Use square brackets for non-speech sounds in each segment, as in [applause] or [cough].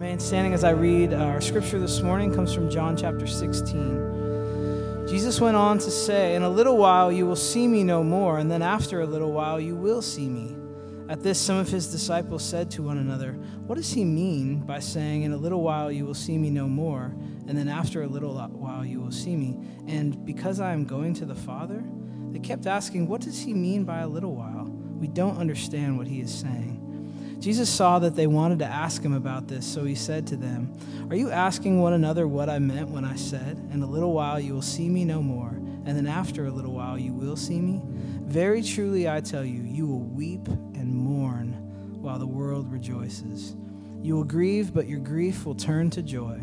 Remain standing as I read. Uh, our scripture this morning comes from John chapter 16. Jesus went on to say, In a little while you will see me no more, and then after a little while you will see me. At this, some of his disciples said to one another, What does he mean by saying, In a little while you will see me no more, and then after a little while you will see me? And because I am going to the Father? They kept asking, What does he mean by a little while? We don't understand what he is saying. Jesus saw that they wanted to ask him about this, so he said to them, Are you asking one another what I meant when I said, In a little while you will see me no more, and then after a little while you will see me? Very truly I tell you, you will weep and mourn while the world rejoices. You will grieve, but your grief will turn to joy.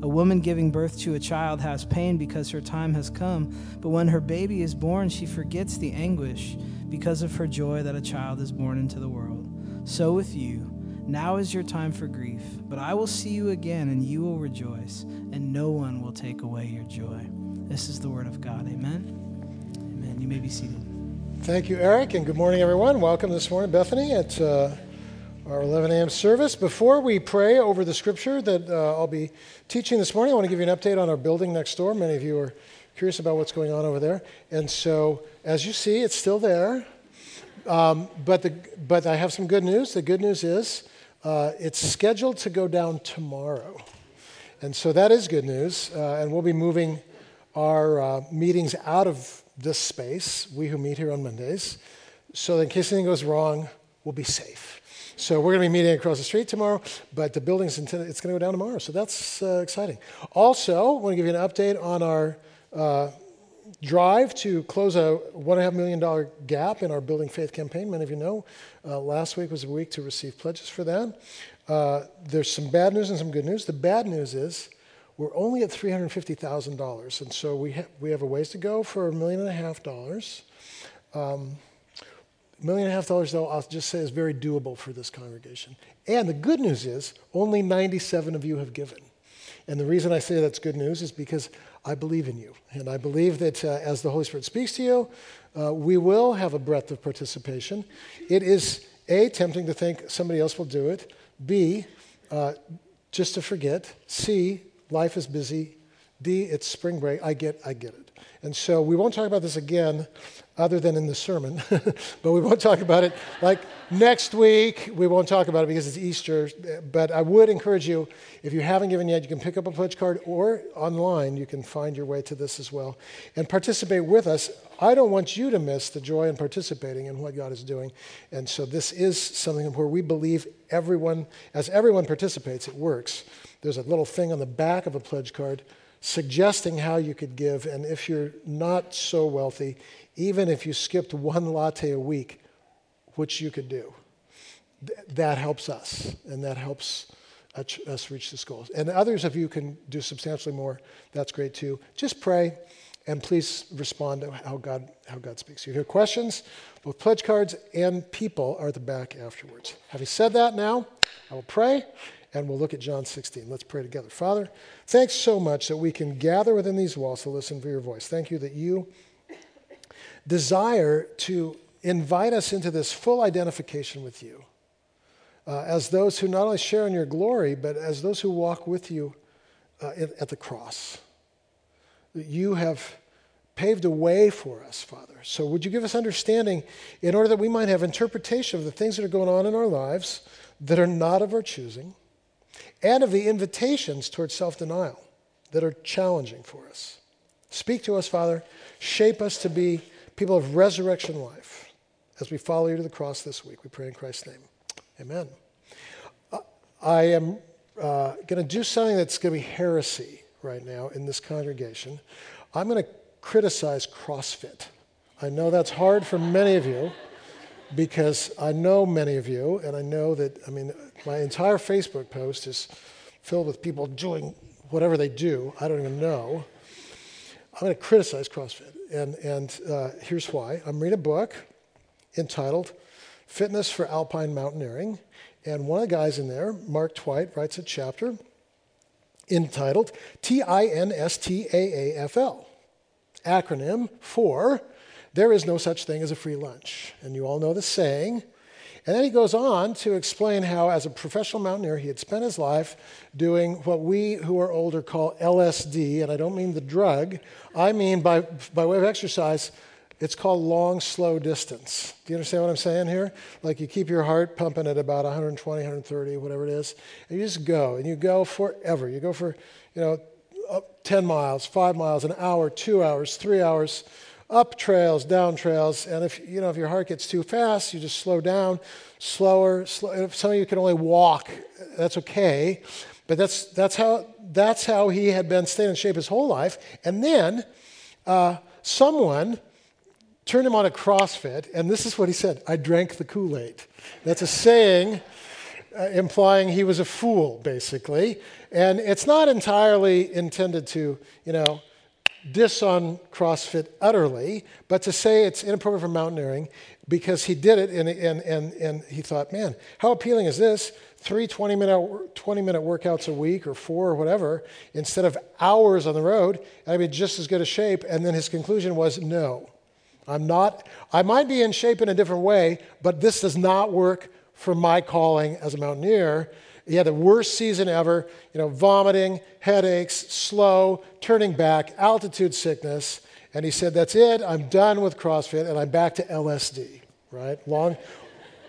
A woman giving birth to a child has pain because her time has come, but when her baby is born, she forgets the anguish because of her joy that a child is born into the world. So with you, now is your time for grief, but I will see you again, and you will rejoice, and no one will take away your joy. This is the word of God. Amen. Amen. You may be seated. Thank you, Eric, and good morning, everyone. Welcome this morning, Bethany, at uh, our 11 a.m. service. Before we pray over the scripture that uh, I'll be teaching this morning, I want to give you an update on our building next door. Many of you are curious about what's going on over there. And so, as you see, it's still there. Um, but, the, but I have some good news. The good news is uh, it's scheduled to go down tomorrow. And so that is good news. Uh, and we'll be moving our uh, meetings out of this space, we who meet here on Mondays, so in case anything goes wrong, we'll be safe. So we're going to be meeting across the street tomorrow, but the building's intended, it's going to go down tomorrow. So that's uh, exciting. Also, I want to give you an update on our uh, drive to close a $1.5 million gap in our Building Faith campaign. Many of you know uh, last week was a week to receive pledges for that. Uh, there's some bad news and some good news. The bad news is we're only at $350,000, and so we, ha- we have a ways to go for a million and a half dollars. Um, million and a half dollars, though, I'll just say is very doable for this congregation. And the good news is only 97 of you have given. And the reason I say that's good news is because I believe in you. And I believe that uh, as the Holy Spirit speaks to you, uh, we will have a breadth of participation. It is A, tempting to think somebody else will do it, B, uh, just to forget, C, life is busy, D, it's spring break. I get, I get it. And so we won't talk about this again other than in the sermon, [laughs] but we won't talk about it like next week. We won't talk about it because it's Easter. But I would encourage you, if you haven't given yet, you can pick up a pledge card or online, you can find your way to this as well and participate with us. I don't want you to miss the joy in participating in what God is doing. And so this is something where we believe everyone, as everyone participates, it works. There's a little thing on the back of a pledge card suggesting how you could give. And if you're not so wealthy, even if you skipped one latte a week, which you could do, th- that helps us and that helps us reach this goal. And others of you can do substantially more. That's great too. Just pray and please respond to how God, how God speaks. You hear questions, both pledge cards and people are at the back afterwards. Having said that now, I will pray and we'll look at John 16. Let's pray together. Father, thanks so much that we can gather within these walls to listen for your voice. Thank you that you desire to invite us into this full identification with you uh, as those who not only share in your glory, but as those who walk with you uh, at the cross. You have paved a way for us, Father. So would you give us understanding in order that we might have interpretation of the things that are going on in our lives that are not of our choosing? And of the invitations towards self denial that are challenging for us. Speak to us, Father. Shape us to be people of resurrection life as we follow you to the cross this week. We pray in Christ's name. Amen. Uh, I am uh, going to do something that's going to be heresy right now in this congregation. I'm going to criticize CrossFit. I know that's hard for many of you because I know many of you, and I know that, I mean, my entire Facebook post is filled with people doing whatever they do. I don't even know. I'm going to criticize CrossFit. And, and uh, here's why. I'm reading a book entitled Fitness for Alpine Mountaineering. And one of the guys in there, Mark Twight, writes a chapter entitled T I N S T A A F L, acronym for There is no such thing as a free lunch. And you all know the saying. And then he goes on to explain how, as a professional mountaineer, he had spent his life doing what we who are older call LSD. And I don't mean the drug, I mean by, by way of exercise, it's called long, slow distance. Do you understand what I'm saying here? Like you keep your heart pumping at about 120, 130, whatever it is, and you just go, and you go forever. You go for, you know, 10 miles, five miles, an hour, two hours, three hours, up trails, down trails. And if, you know, if your heart gets too fast, you just slow down, slower. Slow, if some of you can only walk, that's okay. But that's, that's, how, that's how he had been staying in shape his whole life. And then uh, someone turned him on a CrossFit, and this is what he said I drank the Kool Aid. That's a saying uh, implying he was a fool, basically. And it's not entirely intended to, you know, diss on CrossFit utterly, but to say it's inappropriate for mountaineering because he did it and, and, and, and he thought, man, how appealing is this? Three 20 minute, 20 minute workouts a week or four or whatever, instead of hours on the road, and I'd be just as good a shape. And then his conclusion was, no, I'm not, I might be in shape in a different way, but this does not work for my calling as a mountaineer. He had the worst season ever, you know, vomiting, headaches, slow, turning back, altitude sickness. And he said, That's it, I'm done with CrossFit, and I'm back to LSD, right? Long,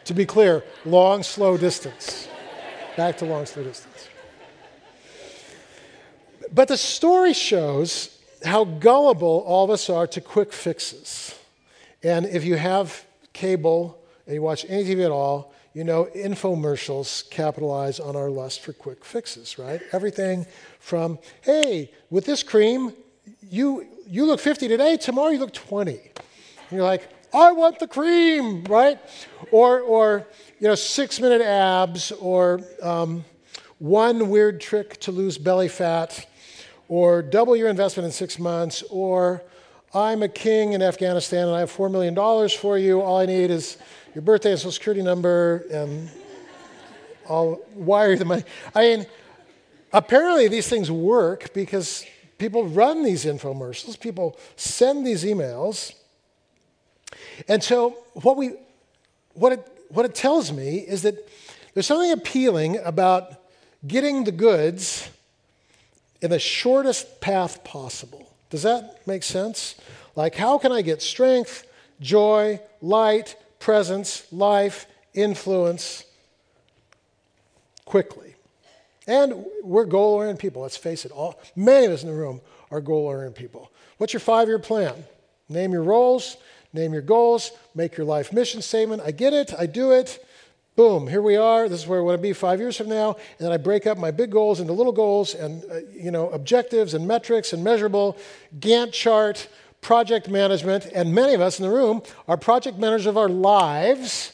to be clear, long, slow distance. Back to long, slow distance. But the story shows how gullible all of us are to quick fixes. And if you have cable and you watch any TV at all, you know infomercials capitalize on our lust for quick fixes, right? Everything from, hey, with this cream, you, you look 50 today, tomorrow you look 20. And you're like, I want the cream, right? Or, or you know, six minute abs, or um, one weird trick to lose belly fat, or double your investment in six months, or I'm a king in Afghanistan and I have $4 million for you. All I need is your birthday and social security number, and I'll wire the money. I mean, apparently these things work because people run these infomercials, people send these emails. And so, what, we, what, it, what it tells me is that there's something appealing about getting the goods in the shortest path possible. Does that make sense? Like, how can I get strength, joy, light, presence, life, influence quickly? And we're goal oriented people, let's face it. All, many of us in the room are goal oriented people. What's your five year plan? Name your roles, name your goals, make your life mission statement. I get it, I do it. Boom, here we are. This is where I want to be five years from now. And then I break up my big goals into little goals and, uh, you know, objectives and metrics and measurable Gantt chart, project management. And many of us in the room are project managers of our lives.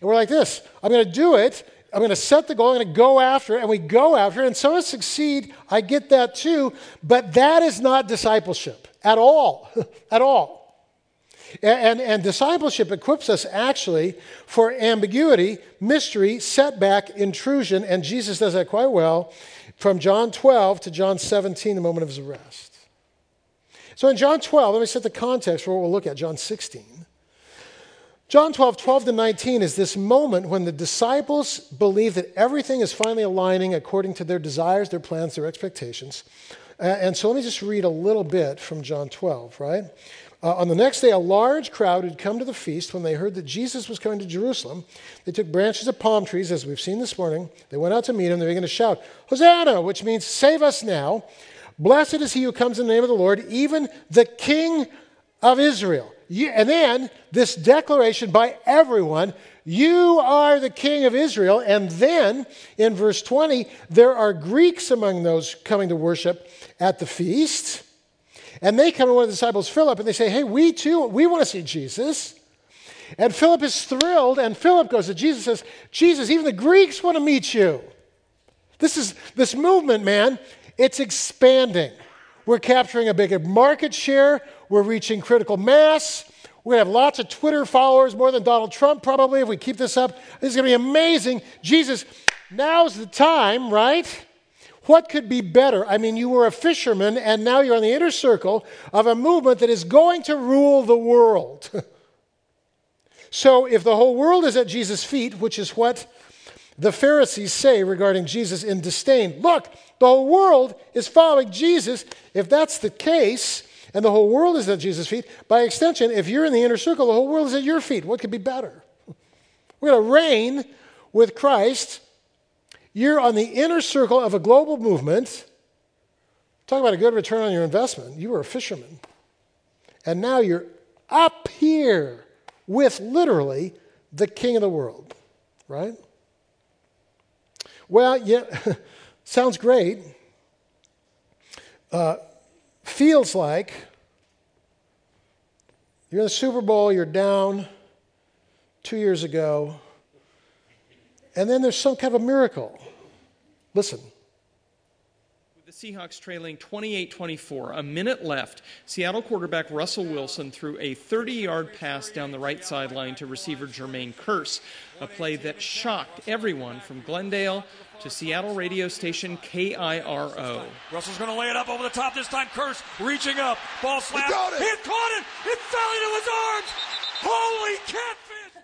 And we're like this I'm going to do it. I'm going to set the goal. I'm going to go after it. And we go after it. And some of us succeed. I get that too. But that is not discipleship at all. [laughs] at all. And, and, discipleship equips us actually for ambiguity, mystery, setback, intrusion, and Jesus does that quite well from John 12 to John 17, the moment of his arrest. So in John 12, let me set the context for what we'll look at, John 16. John 12, 12 to 19 is this moment when the disciples believe that everything is finally aligning according to their desires, their plans, their expectations. and so let me just read a little bit from John 12, right? Uh, on the next day, a large crowd had come to the feast when they heard that Jesus was coming to Jerusalem. They took branches of palm trees, as we've seen this morning. They went out to meet him. They began to shout, Hosanna, which means save us now. Blessed is he who comes in the name of the Lord, even the King of Israel. And then this declaration by everyone you are the king of Israel. And then in verse 20, there are Greeks among those coming to worship at the feast. And they come to one of the disciples, Philip, and they say, Hey, we too, we want to see Jesus. And Philip is thrilled, and Philip goes to Jesus says, Jesus, even the Greeks want to meet you. This is this movement, man, it's expanding. We're capturing a bigger market share, we're reaching critical mass. We're going to have lots of Twitter followers, more than Donald Trump, probably, if we keep this up. This is going to be amazing. Jesus, now's the time, right? What could be better? I mean, you were a fisherman, and now you're on the inner circle of a movement that is going to rule the world. [laughs] So if the whole world is at Jesus' feet, which is what the Pharisees say regarding Jesus in disdain, look, the whole world is following Jesus. If that's the case, and the whole world is at Jesus' feet, by extension, if you're in the inner circle, the whole world is at your feet. What could be better? [laughs] We're going to reign with Christ. You're on the inner circle of a global movement. Talk about a good return on your investment. You were a fisherman. And now you're up here with literally the king of the world, right? Well, yeah, [laughs] sounds great. Uh, feels like you're in the Super Bowl, you're down two years ago, and then there's some kind of a miracle. Listen. With the Seahawks trailing 28 24. A minute left. Seattle quarterback Russell Wilson threw a 30 yard pass down the right sideline to receiver Jermaine Kearse, a play that shocked everyone from Glendale to Seattle radio station KIRO. Russell's going to lay it up over the top this time. Kearse reaching up. Ball slap. He, got it. he caught it. It fell into his arms. Holy catfish.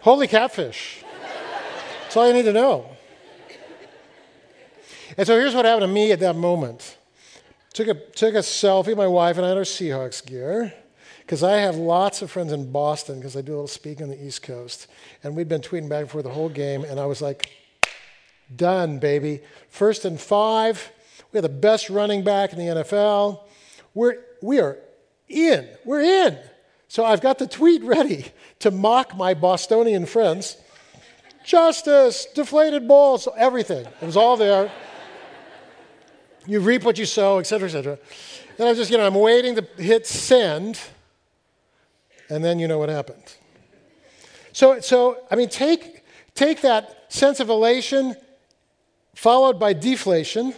Holy catfish. That's all you need to know. And so here's what happened to me at that moment. Took a, took a selfie, my wife and I had our Seahawks gear, because I have lots of friends in Boston, because I do a little speaking on the East Coast. And we'd been tweeting back and forth the whole game, and I was like, done, baby. First and five. We have the best running back in the NFL. We're, we are in. We're in. So I've got the tweet [laughs] ready to mock my Bostonian friends. Justice, deflated balls, everything. It was all there. You reap what you sow, et cetera, et cetera. And I'm just, you know, I'm waiting to hit send, and then you know what happened. So, so I mean, take, take that sense of elation followed by deflation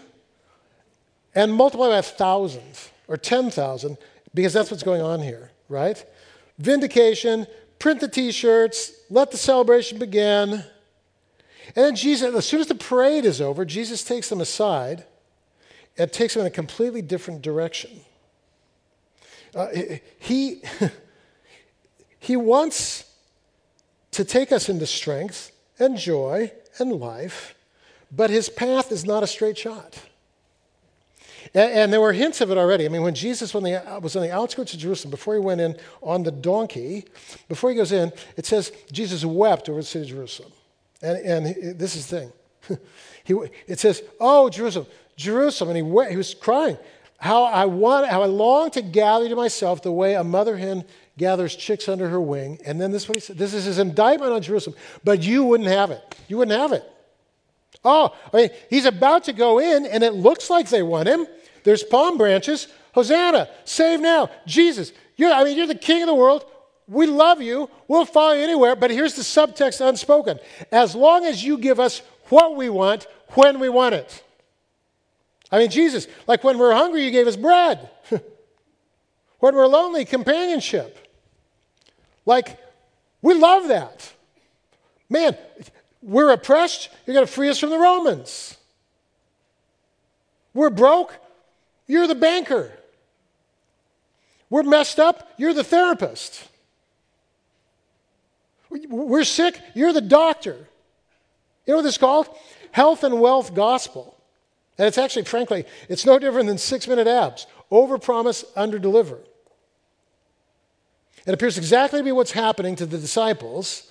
and multiply by a thousand or 10,000 because that's what's going on here, right? Vindication, print the t shirts, let the celebration begin. And then Jesus, as soon as the parade is over, Jesus takes them aside and takes them in a completely different direction. Uh, he, he [laughs] wants to take us into strength and joy and life, but his path is not a straight shot. And, there were hints of it already. I mean, when Jesus was on the outskirts of Jerusalem, before he went in on the donkey, before he goes in, it says Jesus wept over the city of Jerusalem. And, and this is the thing. [laughs] he, it says, Oh, Jerusalem, Jerusalem, and he, went, he was crying. How I want, how I long to gather to myself the way a mother hen gathers chicks under her wing. And then this is what he said. This is his indictment on Jerusalem. But you wouldn't have it. You wouldn't have it. Oh, I mean, he's about to go in, and it looks like they want him. There's palm branches. Hosanna, save now. Jesus, you're, I mean, you're the king of the world. We love you. We'll follow you anywhere. But here's the subtext unspoken. As long as you give us what we want, when we want it. I mean, Jesus, like when we're hungry, you gave us bread. [laughs] when we're lonely, companionship. Like, we love that. Man, we're oppressed, you're going to free us from the Romans. We're broke, you're the banker. We're messed up, you're the therapist. We're sick, you're the doctor. You know what this is called? Health and wealth gospel. And it's actually, frankly, it's no different than six minute abs over promise, under deliver. It appears exactly to be what's happening to the disciples,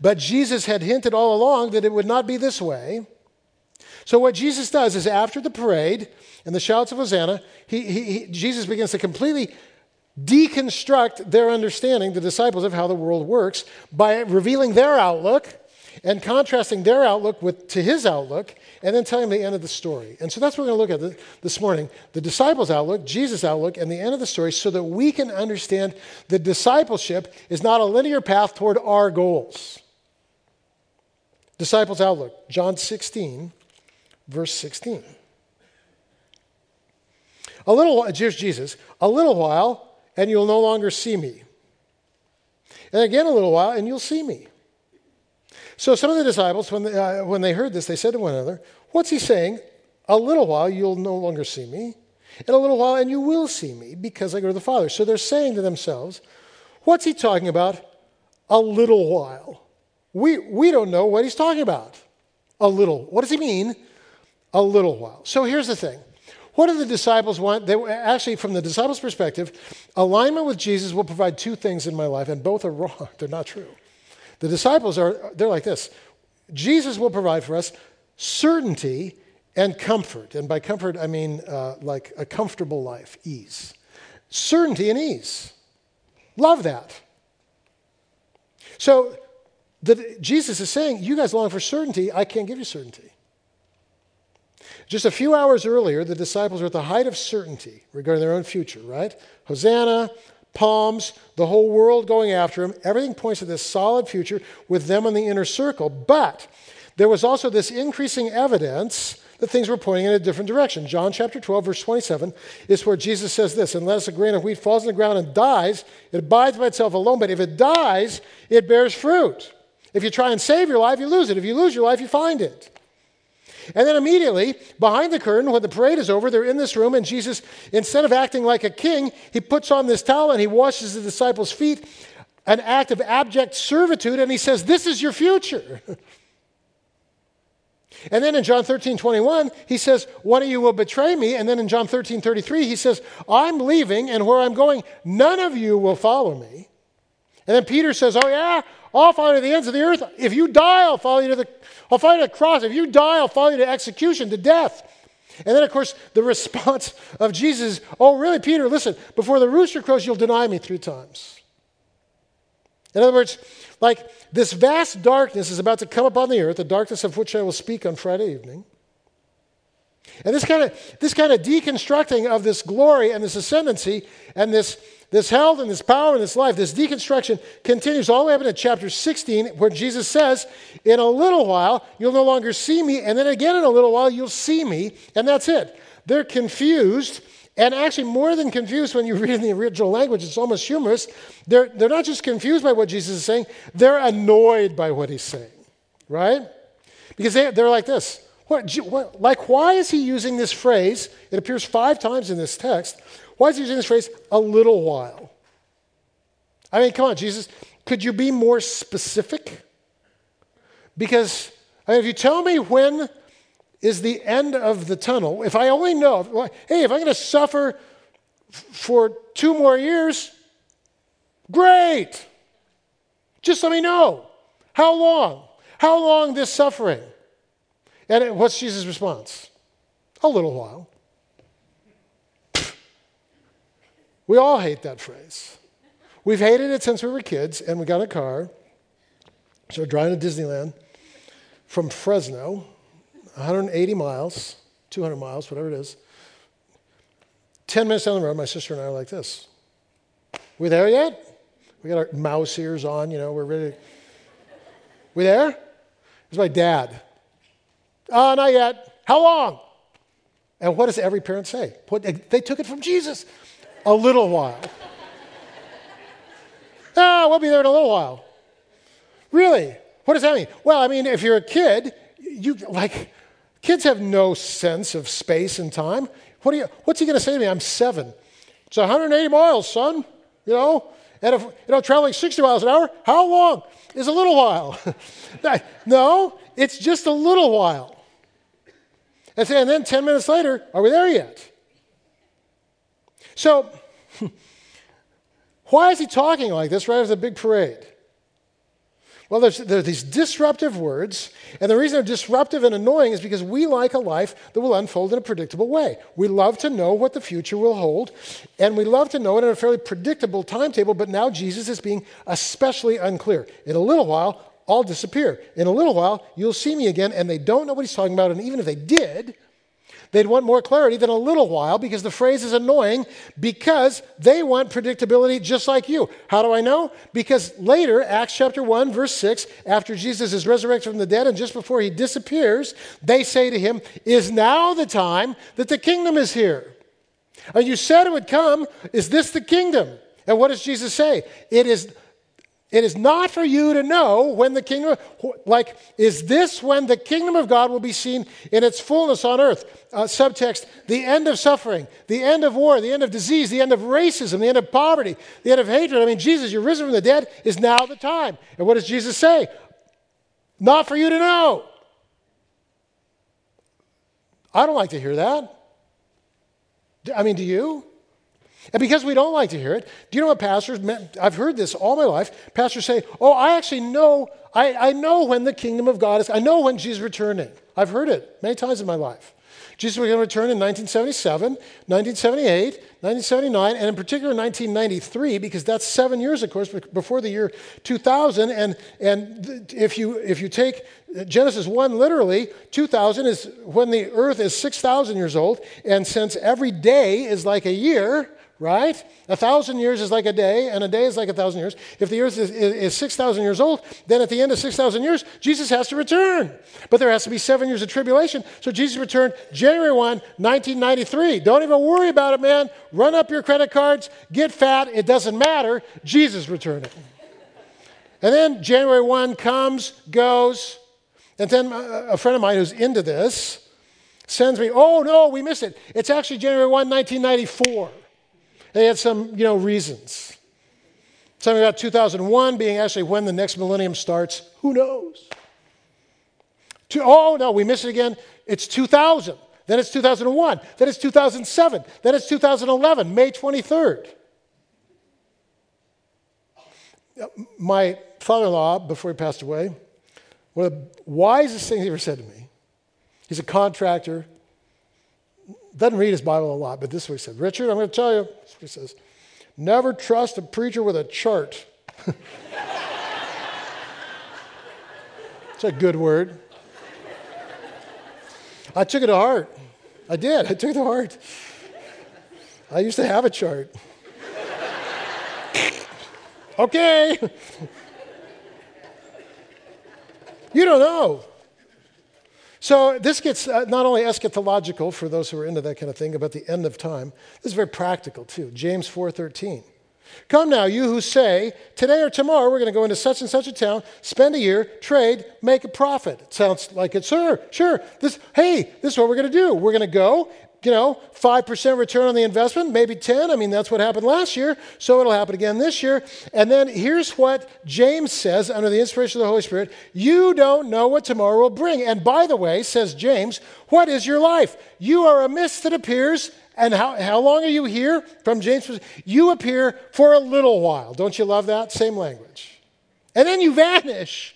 but Jesus had hinted all along that it would not be this way. So, what Jesus does is after the parade and the shouts of Hosanna, he, he, he, Jesus begins to completely deconstruct their understanding, the disciples, of how the world works by revealing their outlook and contrasting their outlook with, to his outlook and then telling the end of the story. And so that's what we're going to look at this morning the disciples' outlook, Jesus' outlook, and the end of the story so that we can understand that discipleship is not a linear path toward our goals. Disciples' outlook, John 16, verse 16. A little, Jesus, a little while, and you'll no longer see me. And again, a little while, and you'll see me. So some of the disciples, when they, uh, when they heard this, they said to one another, What's he saying? A little while you'll no longer see me, In a little while and you will see me because I go to the Father. So they're saying to themselves, What's he talking about? A little while. We, we don't know what he's talking about. A little. What does he mean? A little while. So here's the thing. What do the disciples want? They, were actually, from the disciples' perspective, alignment with Jesus will provide two things in my life, and both are [laughs] wrong. They're not true. The disciples are, they're like this Jesus will provide for us certainty and comfort. And by comfort, I mean uh, like a comfortable life, ease. Certainty and ease. Love that. So the, Jesus is saying, You guys long for certainty. I can't give you certainty. Just a few hours earlier, the disciples were at the height of certainty regarding their own future, right? Hosanna, palms, the whole world going after him. Everything points to this solid future with them in the inner circle. But there was also this increasing evidence that things were pointing in a different direction. John chapter 12, verse 27 is where Jesus says this Unless a grain of wheat falls in the ground and dies, it abides by itself alone. But if it dies, it bears fruit. If you try and save your life, you lose it. If you lose your life, you find it. And then immediately, behind the curtain, when the parade is over, they're in this room, and Jesus, instead of acting like a king, he puts on this towel and he washes the disciples' feet, an act of abject servitude, and he says, This is your future. [laughs] And then in John 13, 21, he says, One of you will betray me. And then in John 13, 33, he says, I'm leaving, and where I'm going, none of you will follow me. And then Peter says, Oh, yeah, I'll follow you to the ends of the earth. If you die, I'll follow you to the, I'll follow you to the cross. If you die, I'll follow you to execution, to death. And then, of course, the [laughs] response of Jesus Oh, really, Peter, listen, before the rooster crows, you'll deny me three times. In other words, like this vast darkness is about to come upon the earth, the darkness of which I will speak on Friday evening. And this kind of this kind of deconstructing of this glory and this ascendancy and this this health and this power and this life, this deconstruction continues all the way up into chapter 16, where Jesus says, In a little while, you'll no longer see me, and then again in a little while, you'll see me, and that's it. They're confused, and actually, more than confused when you [laughs] read in the original language, it's almost humorous. They're, they're not just confused by what Jesus is saying, they're annoyed by what he's saying, right? Because they, they're like this. What, what, like, why is he using this phrase? It appears five times in this text. Why is he using this phrase, a little while? I mean, come on, Jesus, could you be more specific? Because I mean, if you tell me when is the end of the tunnel, if I only know, hey, if I'm going to suffer for two more years, great. Just let me know. How long? How long this suffering? And what's Jesus' response? A little while. We all hate that phrase. We've hated it since we were kids, and we got a car. So we're driving to Disneyland from Fresno, 180 miles, 200 miles, whatever it is. 10 minutes down the road, my sister and I are like this. We there yet? We got our mouse ears on, you know, we're ready. We there? It's my dad. Oh, not yet. How long? And what does every parent say? They took it from Jesus a little while. ah, we'll be there in a little while. Really? What does that mean? Well, I mean, if you're a kid, you like kids have no sense of space and time. What you, what's he going to say to me? I'm seven. It's 180 miles, son. You know, and if you know traveling 60 miles an hour, how long is a little while? [laughs] no, it's just a little while. And then 10 minutes later, are we there yet? So, [laughs] why is he talking like this right after the big parade? Well, there's, there are these disruptive words, and the reason they're disruptive and annoying is because we like a life that will unfold in a predictable way. We love to know what the future will hold, and we love to know it in a fairly predictable timetable, but now Jesus is being especially unclear. In a little while, I'll disappear. In a little while, you'll see me again, and they don't know what he's talking about, and even if they did, They'd want more clarity than a little while because the phrase is annoying because they want predictability just like you. How do I know? Because later, Acts chapter 1, verse 6, after Jesus is resurrected from the dead and just before he disappears, they say to him, Is now the time that the kingdom is here? And you said it would come. Is this the kingdom? And what does Jesus say? It is It is not for you to know when the kingdom, like, is this when the kingdom of God will be seen in its fullness on earth? Uh, subtext, the end of suffering, the end of war, the end of disease, the end of racism, the end of poverty, the end of hatred. I mean, Jesus, you're risen from the dead, is now the time. And what does Jesus say? Not for you to know. I don't like to hear that. I mean, do you? And because we don't like to hear it, do you know what pastors, I've heard this all my life. Pastors say, Oh, I actually know, I, I know when the kingdom of God is, I know when Jesus is returning. I've heard it many times in my life. Jesus was going to return in 1977, 1978, 1979, and in particular 1993, because that's seven years, of course, before the year 2000. And, and if, you, if you take Genesis 1 literally, 2000 is when the earth is 6,000 years old. And since every day is like a year, right? A thousand years is like a day, and a day is like a thousand years. If the earth is, is, is 6,000 years old, then at the end of 6,000 years, Jesus has to return. But there has to be seven years of tribulation. So Jesus returned January 1, 1993. Don't even worry about it, man. Run up your credit cards, get fat, it doesn't matter. Jesus returning. And then January 1 comes, goes, and then a friend of mine who's into this sends me, oh no, we missed it. It's actually January 1, 1994. They had some, you know, reasons. Something about 2001 being actually when the next millennium starts. Who knows? oh, no, we missed it again. It's 2000. Then it's 2001. Then it's 2007. Then it's 2011, May 23rd. My father in law, before he passed away, one of the wisest things he ever said to me, he's a contractor, doesn't read his Bible a lot, but this is what he said Richard, I'm going to tell you, he says, never trust a preacher with a chart. [laughs] it's a good word. I took it to heart. I did. I took it to heart. I used to have a chart. [laughs] okay. [laughs] you don't know. So this gets uh, not only eschatological for those who are into that kind of thing about the end of time, this is very practical too. James 4:13. Come now, you who say, today or tomorrow we're going to go into such and such a town, spend a year, trade, make a profit. It sounds like it, sir, sure. This, hey, this is what we're going to do. We're going to go, you know, 5% return on the investment, maybe 10. I mean, that's what happened last year, so it'll happen again this year. And then here's what James says under the inspiration of the Holy Spirit You don't know what tomorrow will bring. And by the way, says James, what is your life? You are a mist that appears. And how, how long are you here? From James, you appear for a little while. Don't you love that? Same language. And then you vanish.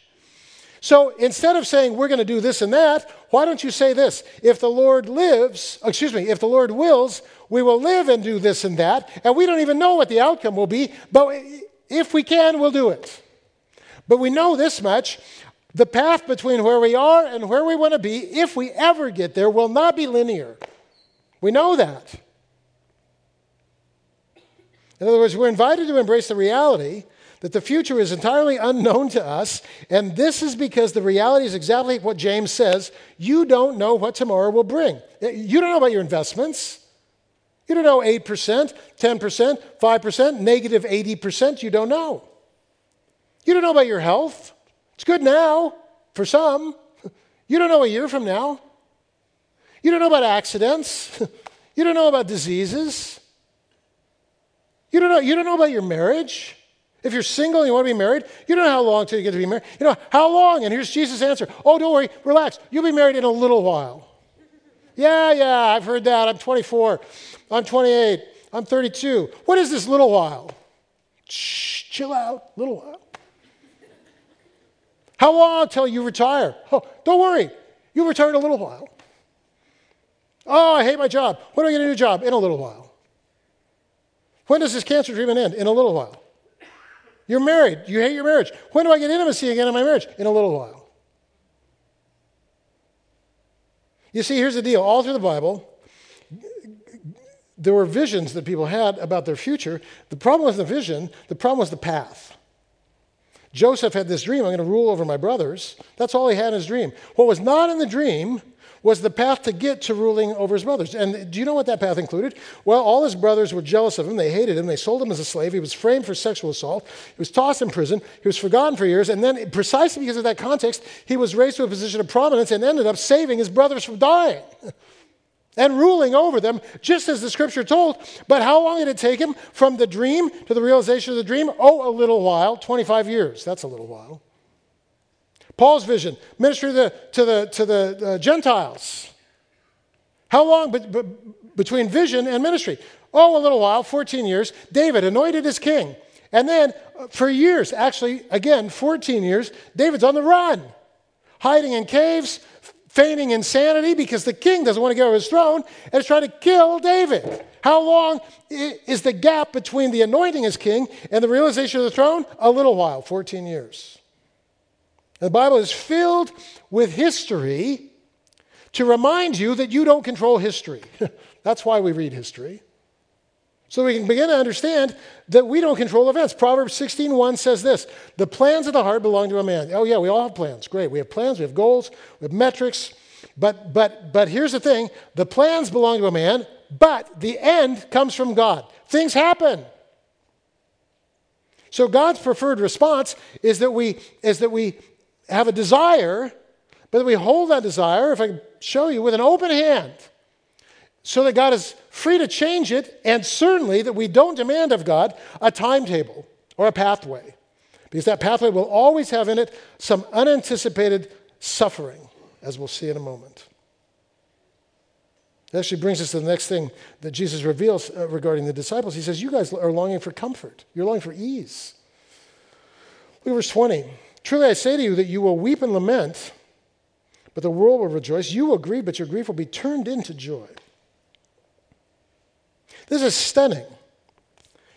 So instead of saying we're going to do this and that, why don't you say this? If the Lord lives, excuse me, if the Lord wills, we will live and do this and that, and we don't even know what the outcome will be, but if we can, we'll do it. But we know this much the path between where we are and where we want to be, if we ever get there, will not be linear. We know that. In other words, we're invited to embrace the reality that the future is entirely unknown to us, and this is because the reality is exactly what James says you don't know what tomorrow will bring. Uh, you don't know about your investments. You don't know 8%, 10%, 5%, negative 80%. You don't know. You don't know about your health. It's good now for some. You don't know a year from now. You don't know about accidents. [laughs] You don't know about diseases. You don't know, you don't know about your marriage. If you're single and you want to be married, you don't know how long till you get to be married. You know, how long? And here's Jesus' answer Oh, don't worry, relax. You'll be married in a little while. Yeah, yeah, I've heard that. I'm 24. I'm 28. I'm 32. What is this little while? Shh, chill out, little while. How long until you retire? Oh, don't worry, you'll retire in a little while. Oh, I hate my job. When do I get a new job? In a little while. When does this cancer treatment end? In a little while. You're married. You hate your marriage. When do I get intimacy again in my marriage? In a little while. You see, here's the deal. All through the Bible, there were visions that people had about their future. The problem was the vision, the problem was the path. Joseph had this dream I'm going to rule over my brothers. That's all he had in his dream. What was not in the dream was the path to get to ruling over his brothers. And do you know what that path included? Well, all his brothers were jealous of him. They hated him. They sold him as a slave. He was framed for sexual assault. He was tossed in prison. He was forgotten for years. And then, precisely because of that context, he was raised to a position of prominence and ended up saving his brothers from dying. [laughs] and ruling over them, just as the scripture told. But how long did it take him from the dream to the realization of the dream? Oh, a little while 25 years. That's a little while. Paul's vision, ministry to the, to the, to the uh, Gentiles. How long be, be, between vision and ministry? Oh, a little while, 14 years. David, anointed as king. And then uh, for years, actually, again, 14 years, David's on the run, hiding in caves, feigning insanity because the king doesn't want to get over his throne and is trying to kill David. How long is the gap between the anointing as king and the realization of the throne? A little while, 14 years. The Bible is filled with history to remind you that you don't control history. [laughs] That's why we read history. So we can begin to understand that we don't control events. Proverbs 16:1 says this: "The plans of the heart belong to a man." Oh yeah, we all have plans. Great. We have plans, we have goals, we have metrics. But but but here's the thing, the plans belong to a man, but the end comes from God. Things happen. So God's preferred response is that we is that we have a desire, but we hold that desire, if I can show you, with an open hand so that God is free to change it, and certainly that we don't demand of God a timetable or a pathway, because that pathway will always have in it some unanticipated suffering, as we'll see in a moment. That actually brings us to the next thing that Jesus reveals uh, regarding the disciples. He says, You guys are longing for comfort, you're longing for ease. Look at verse 20. Truly I say to you that you will weep and lament, but the world will rejoice. You will grieve, but your grief will be turned into joy. This is stunning.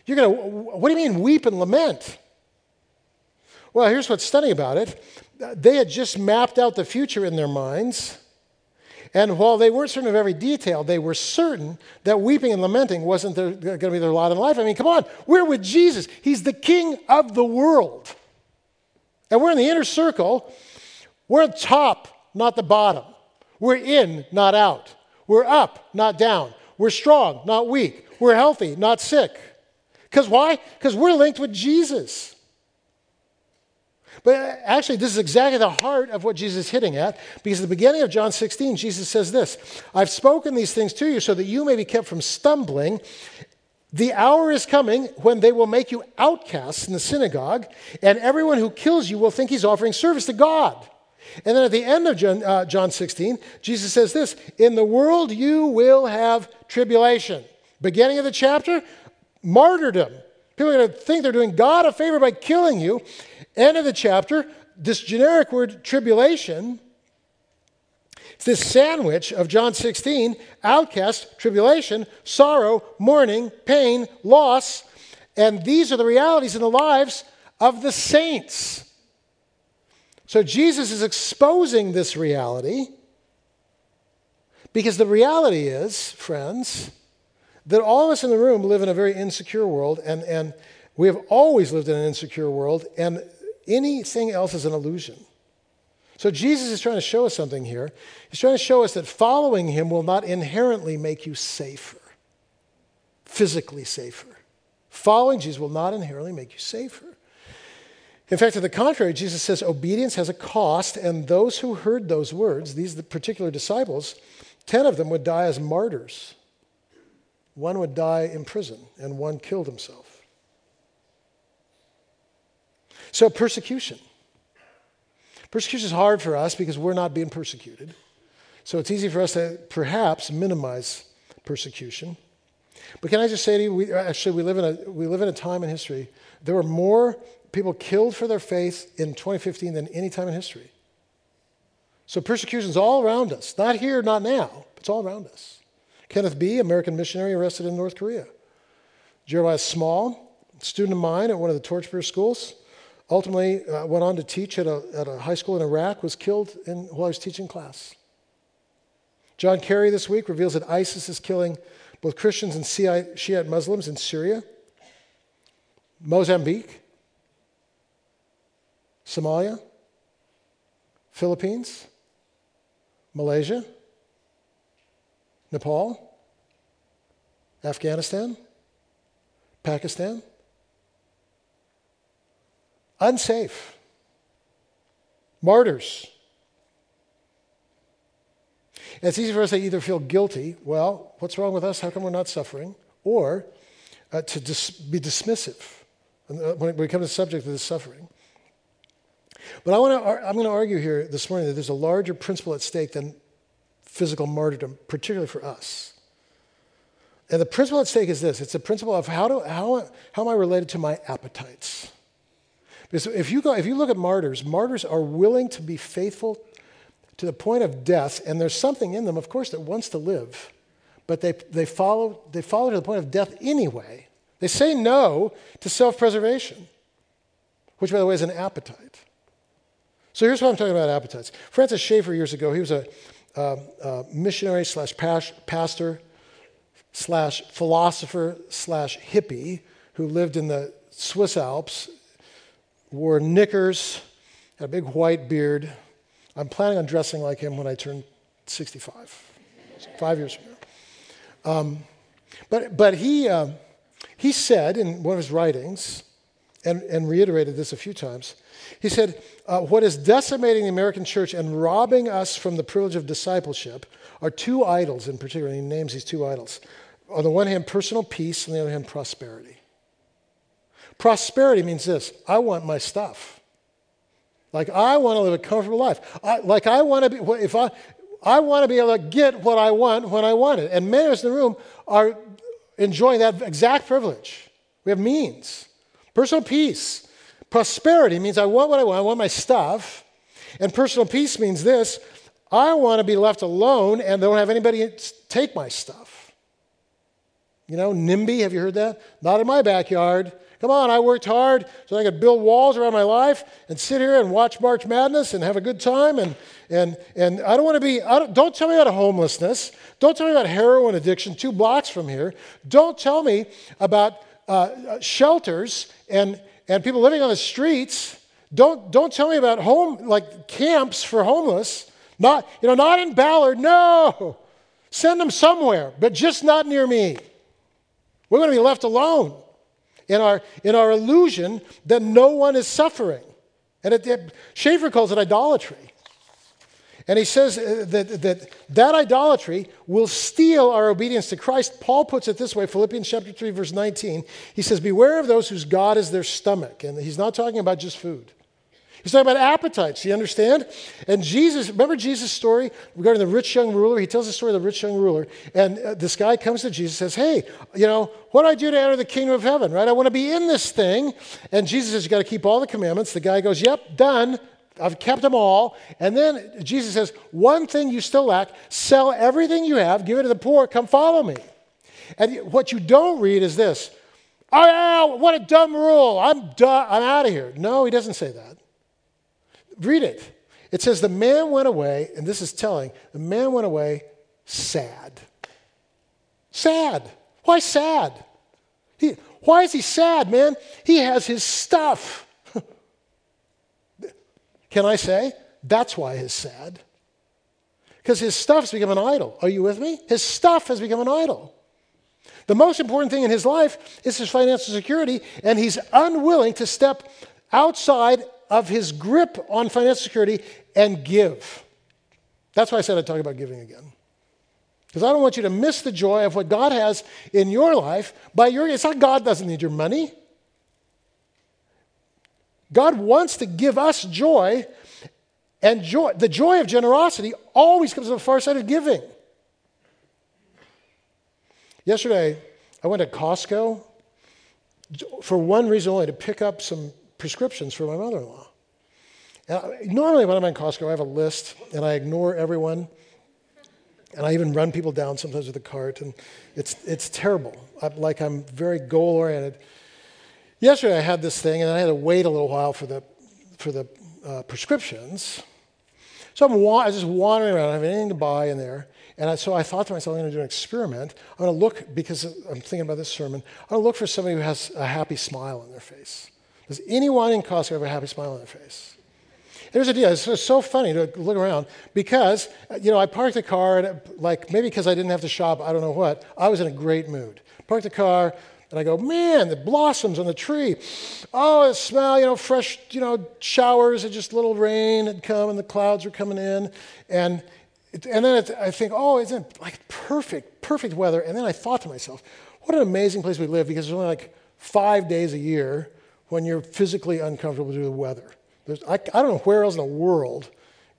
You're going to, what do you mean weep and lament? Well, here's what's stunning about it. They had just mapped out the future in their minds. And while they weren't certain of every detail, they were certain that weeping and lamenting wasn't going to be their lot in life. I mean, come on, we're with Jesus. He's the king of the world. And we're in the inner circle. We're at top, not the bottom. We're in, not out. We're up, not down. We're strong, not weak. We're healthy, not sick. Because why? Because we're linked with Jesus. But uh, actually, this is exactly the heart of what Jesus is hitting at, because at the beginning of John 16, Jesus says this I've spoken these things to you so that you may be kept from stumbling. The hour is coming when they will make you outcasts in the synagogue, and everyone who kills you will think he's offering service to God. And then at the end of John, uh, John 16, Jesus says this In the world you will have tribulation. Beginning of the chapter, martyrdom. People are going to think they're doing God a favor by killing you. End of the chapter, this generic word tribulation. It's this sandwich of John 16 outcast, tribulation, sorrow, mourning, pain, loss. And these are the realities in the lives of the saints. So Jesus is exposing this reality because the reality is, friends, that all of us in the room live in a very insecure world, and, and we have always lived in an insecure world, and anything else is an illusion. So Jesus is trying to show us something here. He's trying to show us that following him will not inherently make you safer, physically safer. Following Jesus will not inherently make you safer. In fact, to the contrary, Jesus says obedience has a cost, and those who heard those words, these the particular disciples, 10 of them would die as martyrs. One would die in prison, and one killed himself. So, persecution. Persecution is hard for us because we're not being persecuted. So, it's easy for us to perhaps minimize persecution. But can I just say to you, we, actually, we live, in a, we live in a time in history. There were more people killed for their faith in 2015 than any time in history. So persecution is all around us. Not here, not now, it's all around us. Kenneth Bae, American missionary arrested in North Korea. Jeremiah Small, student of mine at one of the torchbearer schools, ultimately uh, went on to teach at a, at a high school in Iraq, was killed in, while he was teaching class. John Kerry this week reveals that ISIS is killing both Christians and Shiite Muslims in Syria, Mozambique, Somalia, Philippines, Malaysia, Nepal, Afghanistan, Pakistan. Unsafe. Martyrs. it's easy for us to either feel guilty, well, what's wrong with us? How come we're not suffering? Or uh, to dis- be dismissive uh, when we come to the subject of suffering. But I wanna, I'm going to argue here this morning that there's a larger principle at stake than physical martyrdom, particularly for us. And the principle at stake is this it's a principle of how, do, how, how am I related to my appetites? Because if you, go, if you look at martyrs, martyrs are willing to be faithful to the point of death, and there's something in them, of course, that wants to live, but they, they, follow, they follow to the point of death anyway. They say no to self preservation, which, by the way, is an appetite. So here's what I'm talking about appetites. Francis Schaeffer, years ago, he was a, uh, missionary slash pastor slash philosopher slash hippie who lived in the Swiss Alps, wore knickers, had a big white beard. I'm planning on dressing like him when I turn 65, five years from now. Um, but but he, uh, he said in one of his writings, and, and reiterated this a few times, he said, uh, What is decimating the American church and robbing us from the privilege of discipleship are two idols in particular. He names these two idols. On the one hand, personal peace, on the other hand, prosperity. Prosperity means this I want my stuff. Like, I want to live a comfortable life. I, like, I want to be, if I, I want to be able to get what I want when I want it. And many of us in the room are enjoying that exact privilege. We have means. Personal peace. Prosperity means I want what I want, I want my stuff. And personal peace means this I want to be left alone and don't have anybody take my stuff. You know, NIMBY, have you heard that? Not in my backyard. Come on, I worked hard so I could build walls around my life and sit here and watch March Madness and have a good time. And, and, and I don't want to be, don't, don't tell me about homelessness. Don't tell me about heroin addiction two blocks from here. Don't tell me about uh, shelters and, and people living on the streets. Don't, don't tell me about home, like camps for homeless. Not, you know, not in Ballard, no. Send them somewhere, but just not near me. We're going to be left alone in our, in our illusion that no one is suffering. And it, it, Schaeffer calls it idolatry. And he says uh, that, that that idolatry will steal our obedience to Christ. Paul puts it this way Philippians chapter 3, verse 19. He says, Beware of those whose God is their stomach. And he's not talking about just food. He's talking about appetites, you understand? And Jesus, remember Jesus' story regarding the rich young ruler? He tells the story of the rich young ruler. And uh, this guy comes to Jesus and says, Hey, you know, what do I do to enter the kingdom of heaven, right? I want to be in this thing. And Jesus says, You got to keep all the commandments. The guy goes, Yep, done. I've kept them all. And then Jesus says, One thing you still lack sell everything you have, give it to the poor, come follow me. And what you don't read is this Oh, what a dumb rule. I'm, done. I'm out of here. No, he doesn't say that. Read it. It says, The man went away, and this is telling, the man went away sad. Sad. Why sad? He, why is he sad, man? He has his stuff. [laughs] Can I say? That's why he's sad. Because his stuff's become an idol. Are you with me? His stuff has become an idol. The most important thing in his life is his financial security, and he's unwilling to step outside of his grip on financial security and give. That's why I said I'd talk about giving again. Because I don't want you to miss the joy of what God has in your life by your. It's not God doesn't need your money. God wants to give us joy, and joy, the joy of generosity always comes on the far side of giving. Yesterday, I went to Costco for one reason only to pick up some prescriptions for my mother in law. Normally, when I'm in Costco, I have a list and I ignore everyone. And I even run people down sometimes with a cart, and it's, it's terrible. I'm, like I'm very goal oriented. Yesterday I had this thing, and I had to wait a little while for the, for the uh, prescriptions. So I'm wa- just wandering around, I don't have anything to buy in there. And I, so I thought to myself, I'm going to do an experiment. I'm going to look, because I'm thinking about this sermon, I'm going to look for somebody who has a happy smile on their face. Does anyone in Costco have a happy smile on their face? Here's the deal. It's so funny to look around because, uh, you know, I parked the car and, like, maybe because I didn't have to shop, I don't know what, I was in a great mood. Parked the car and I go, man, the blossoms on the tree. Oh, it smell, you know, fresh, you know, showers and just little rain had come and the clouds were coming in. And, it, and then it, I think, oh, isn't it like perfect, perfect weather. And then I thought to myself, what an amazing place we live because there's only like five days a year when you're physically uncomfortable due to the weather. I, I, don't know where else in the world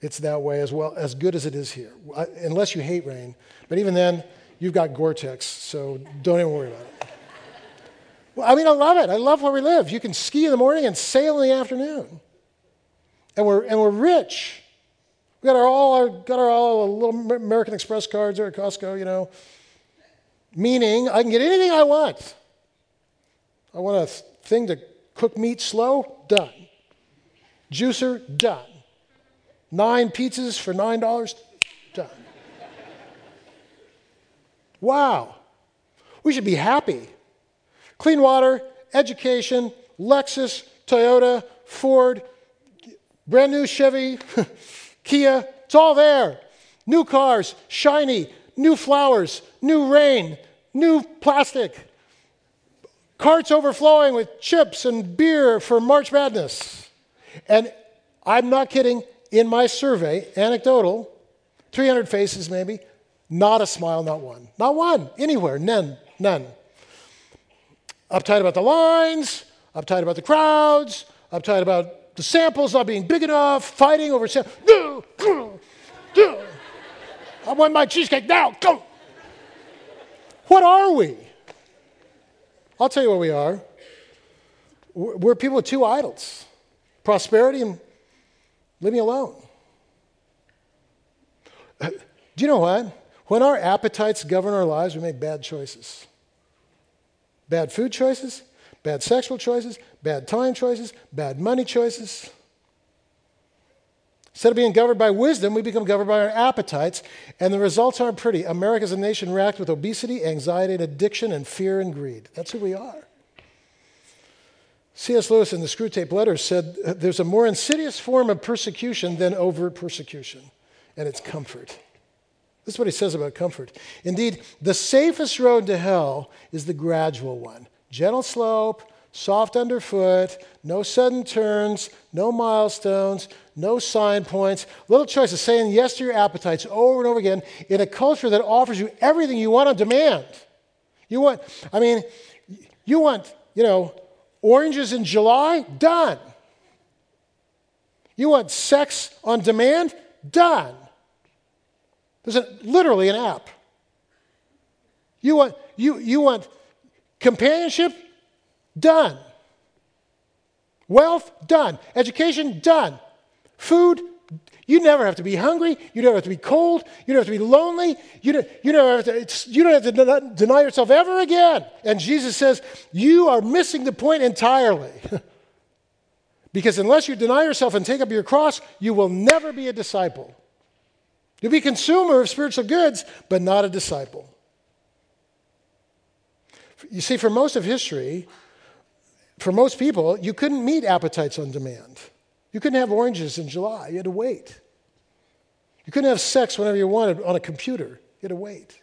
it's that way as well, as good as it is here, I, unless you hate rain. But even then, you've got Gore-Tex, so don't even worry about it. Well, I mean, I love it. I love where we live. You can ski in the morning and sail in the afternoon. And we're, and we're rich. We got our all our, got our all little American Express cards there at Costco, you know. Meaning, I can get anything I want. I want a thing to cook meat slow, done. Juicer, done. Nine pizzas for $9, done. wow. We should be happy. Clean water, education, Lexus, Toyota, Ford, brand new Chevy, [laughs] Kia, it's all there. New cars, shiny, new flowers, new rain, new plastic, carts overflowing with chips and beer for March Madness. And I'm not kidding, in my survey, anecdotal, 300 faces maybe, not a smile, not one. Not one, anywhere, none, none. Uptight about the lines, uptight about the crowds, uptight about the samples not being big enough, fighting over samples. I want my cheesecake now, go! What are we? I'll tell you what we are. We're people with two idols prosperity and living alone. [laughs] Do you know what? When our appetites govern our lives, we make bad choices. Bad food choices, bad sexual choices, bad time choices, bad money choices. Instead of being governed by wisdom, we become governed by our appetites, and the results aren't pretty. America as a nation racked with obesity, anxiety, and addiction, and fear and greed. That's who we are. C.S. Lewis in the Screwtape Letters said there's a more insidious form of persecution than overt persecution, and it's comfort. This is what he says about comfort. Indeed, the safest road to hell is the gradual one gentle slope, soft underfoot, no sudden turns, no milestones, no sign points, little choices, saying yes to your appetites over and over again in a culture that offers you everything you want on demand. You want, I mean, you want, you know, oranges in July? Done. You want sex on demand? Done. There's a, literally an app. You want, you, you want companionship? Done. Wealth? Done. Education? Done. Food? You never have to be hungry. You never have to be cold. You don't have to be lonely. You don't, you never have to, you don't have to deny yourself ever again. And Jesus says, You are missing the point entirely. [laughs] because unless you deny yourself and take up your cross, you will never be a disciple. You'll be a consumer of spiritual goods, but not a disciple. You see, for most of history, for most people, you couldn't meet appetites on demand. You couldn't have oranges in July, you had to wait. You couldn't have sex whenever you wanted on a computer, you had to wait.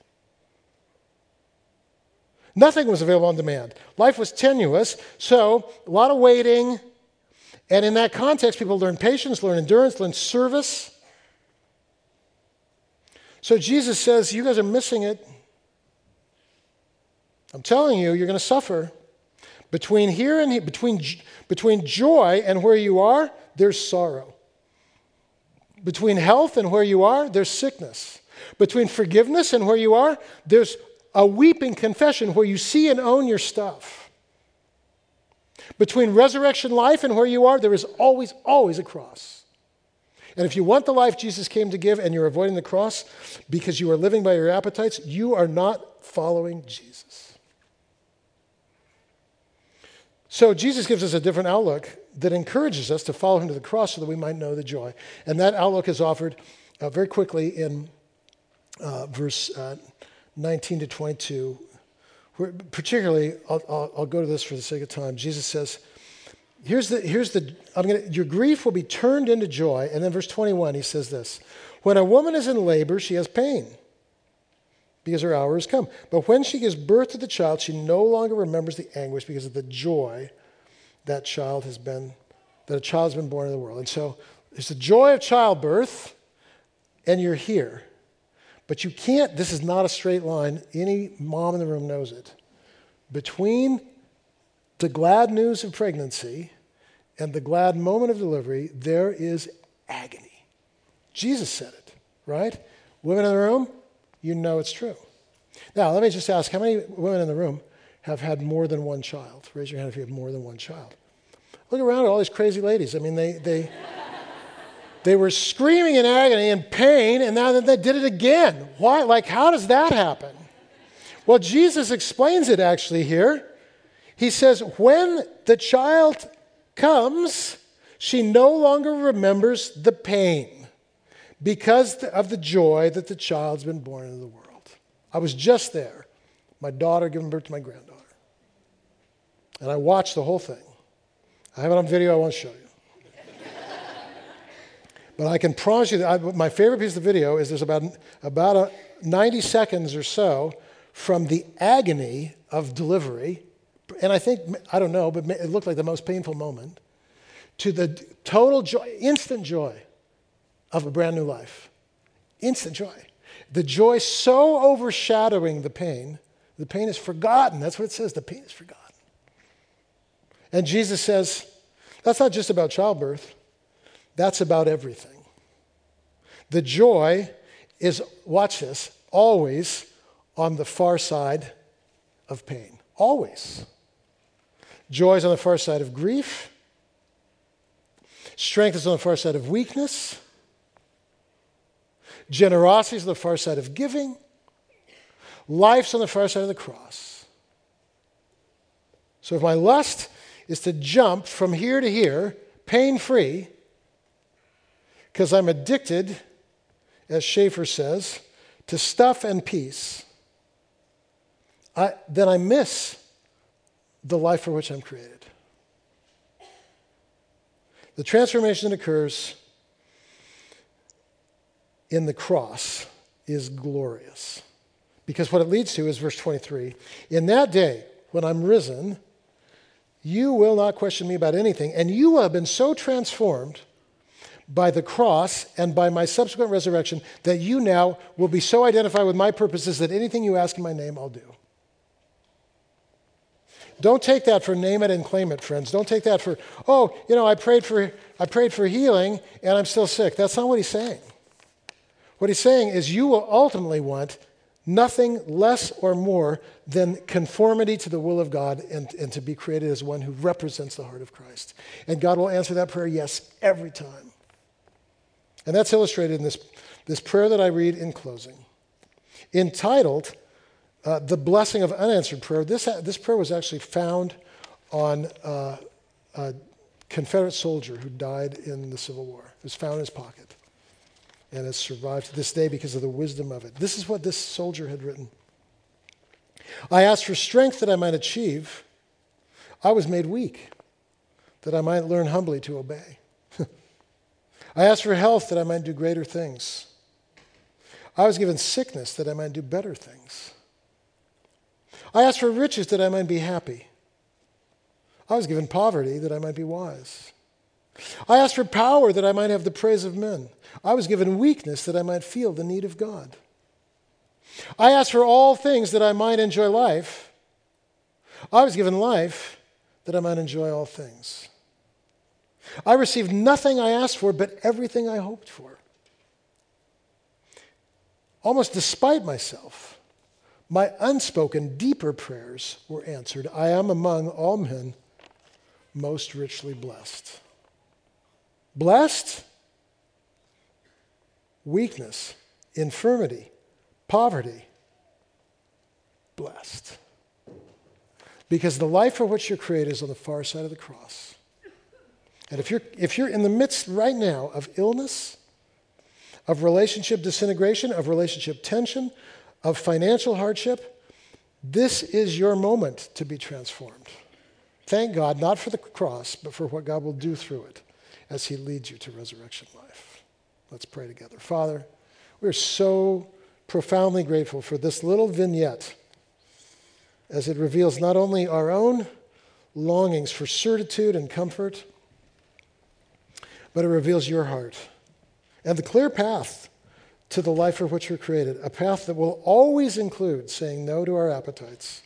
Nothing was available on demand. Life was tenuous, so a lot of waiting. And in that context, people learn patience, learn endurance, learn service. So Jesus says, You guys are missing it. I'm telling you, you're going to suffer. Between here and here, between, between joy and where you are, there's sorrow. Between health and where you are, there's sickness. Between forgiveness and where you are, there's a weeping confession where you see and own your stuff. Between resurrection life and where you are, there is always, always a cross. And if you want the life Jesus came to give and you're avoiding the cross because you are living by your appetites, you are not following Jesus. So Jesus gives us a different outlook that encourages us to follow him to the cross so that we might know the joy. And that outlook is offered uh, very quickly in uh, verse uh, 19 to 22. Where, particularly, I'll, I'll, I'll go to this for the sake of time. Jesus says, here's the, here's the I'm gonna, your grief will be turned into joy. And then verse 21, he says this When a woman is in labor, she has pain because her hour has come. But when she gives birth to the child, she no longer remembers the anguish because of the joy that child has been, that a child has been born in the world. And so it's the joy of childbirth, and you're here. But you can't, this is not a straight line. Any mom in the room knows it. Between the glad news of pregnancy and the glad moment of delivery, there is agony. Jesus said it, right? Women in the room, you know it's true. Now, let me just ask how many women in the room have had more than one child? Raise your hand if you have more than one child. Look around at all these crazy ladies. I mean, they, they, they were screaming in agony and pain, and now they did it again. Why? Like, how does that happen? Well, Jesus explains it actually here. He says, when the child comes, she no longer remembers the pain because of the joy that the child's been born into the world. I was just there, my daughter giving birth to my granddaughter. And I watched the whole thing. I have it on video, I won't show you. [laughs] but I can promise you that I, my favorite piece of the video is there's about, about a 90 seconds or so from the agony of delivery, and I think, I don't know, but it looked like the most painful moment, to the total joy, instant joy of a brand new life. Instant joy. The joy so overshadowing the pain, the pain is forgotten. That's what it says. The pain is forgotten. And Jesus says, that's not just about childbirth, that's about everything. The joy is, watch this, always on the far side of pain. Always. Joy is on the far side of grief. Strength is on the far side of weakness. Generosity is on the far side of giving. Life's on the far side of the cross. So if my lust is to jump from here to here, pain free, because I'm addicted, as Schaeffer says, to stuff and peace, I, then I miss the life for which I'm created. The transformation that occurs in the cross is glorious. Because what it leads to is verse 23 In that day, when I'm risen, you will not question me about anything, and you have been so transformed by the cross and by my subsequent resurrection that you now will be so identified with my purposes that anything you ask in my name, I'll do. Don't take that for name it and claim it, friends. Don't take that for, oh, you know, I prayed for, I prayed for healing and I'm still sick. That's not what he's saying. What he's saying is you will ultimately want nothing less or more than conformity to the will of God and, and to be created as one who represents the heart of Christ. And God will answer that prayer, yes, every time. And that's illustrated in this, this prayer that I read in closing, entitled uh, The Blessing of Unanswered Prayer. This, this prayer was actually found on uh, a Confederate soldier who died in the Civil War. It was found in his pocket and has survived to this day because of the wisdom of it. This is what this soldier had written. I asked for strength that I might achieve. I was made weak that I might learn humbly to obey. [laughs] I asked for health that I might do greater things. I was given sickness that I might do better things. I asked for riches that I might be happy. I was given poverty that I might be wise. I asked for power that I might have the praise of men. I was given weakness that I might feel the need of God. I asked for all things that I might enjoy life. I was given life that I might enjoy all things. I received nothing I asked for, but everything I hoped for. Almost despite myself, my unspoken, deeper prayers were answered. I am among all men most richly blessed. Blessed? Weakness, infirmity, poverty. Blessed. Because the life for which you're created is on the far side of the cross. And if you're, if you're in the midst right now of illness, of relationship disintegration, of relationship tension, of financial hardship, this is your moment to be transformed. Thank God, not for the cross, but for what God will do through it as He leads you to resurrection life. Let's pray together. Father, we're so profoundly grateful for this little vignette as it reveals not only our own longings for certitude and comfort, but it reveals your heart and the clear path to the life for which we're created, a path that will always include saying no to our appetites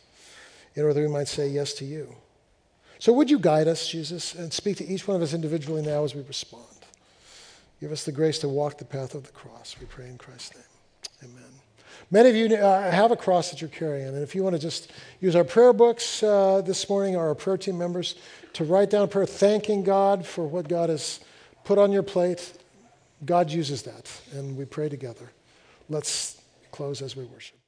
in order that we might say yes to you. So, would you guide us, Jesus, and speak to each one of us individually now as we respond? Give us the grace to walk the path of the cross. We pray in Christ's name. Amen. Many of you uh, have a cross that you're carrying, and if you want to just use our prayer books uh, this morning, or our prayer team members, to write down a prayer thanking God for what God has put on your plate, God uses that, and we pray together. Let's close as we worship.